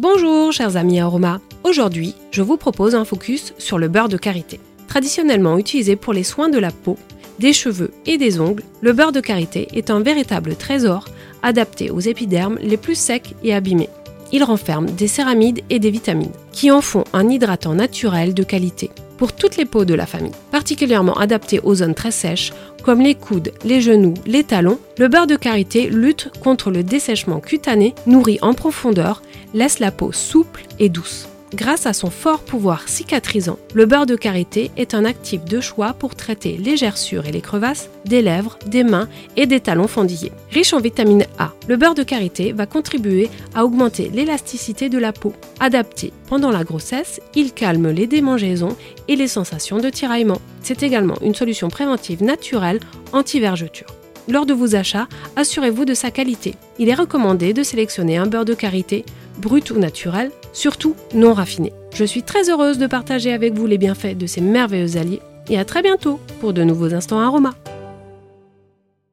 Bonjour chers amis Aroma. Aujourd'hui, je vous propose un focus sur le beurre de karité. Traditionnellement utilisé pour les soins de la peau, des cheveux et des ongles, le beurre de karité est un véritable trésor adapté aux épidermes les plus secs et abîmés. Il renferme des céramides et des vitamines, qui en font un hydratant naturel de qualité pour toutes les peaux de la famille. Particulièrement adapté aux zones très sèches, comme les coudes, les genoux, les talons, le beurre de karité lutte contre le dessèchement cutané, nourrit en profondeur, laisse la peau souple et douce. Grâce à son fort pouvoir cicatrisant, le beurre de karité est un actif de choix pour traiter les gerçures et les crevasses des lèvres, des mains et des talons fendillés. Riche en vitamine A, le beurre de karité va contribuer à augmenter l'élasticité de la peau. Adapté pendant la grossesse, il calme les démangeaisons et les sensations de tiraillement. C'est également une solution préventive naturelle anti-vergeture. Lors de vos achats, assurez-vous de sa qualité. Il est recommandé de sélectionner un beurre de karité, brut ou naturel, surtout non raffiné. Je suis très heureuse de partager avec vous les bienfaits de ces merveilleux alliés et à très bientôt pour de nouveaux instants aromas.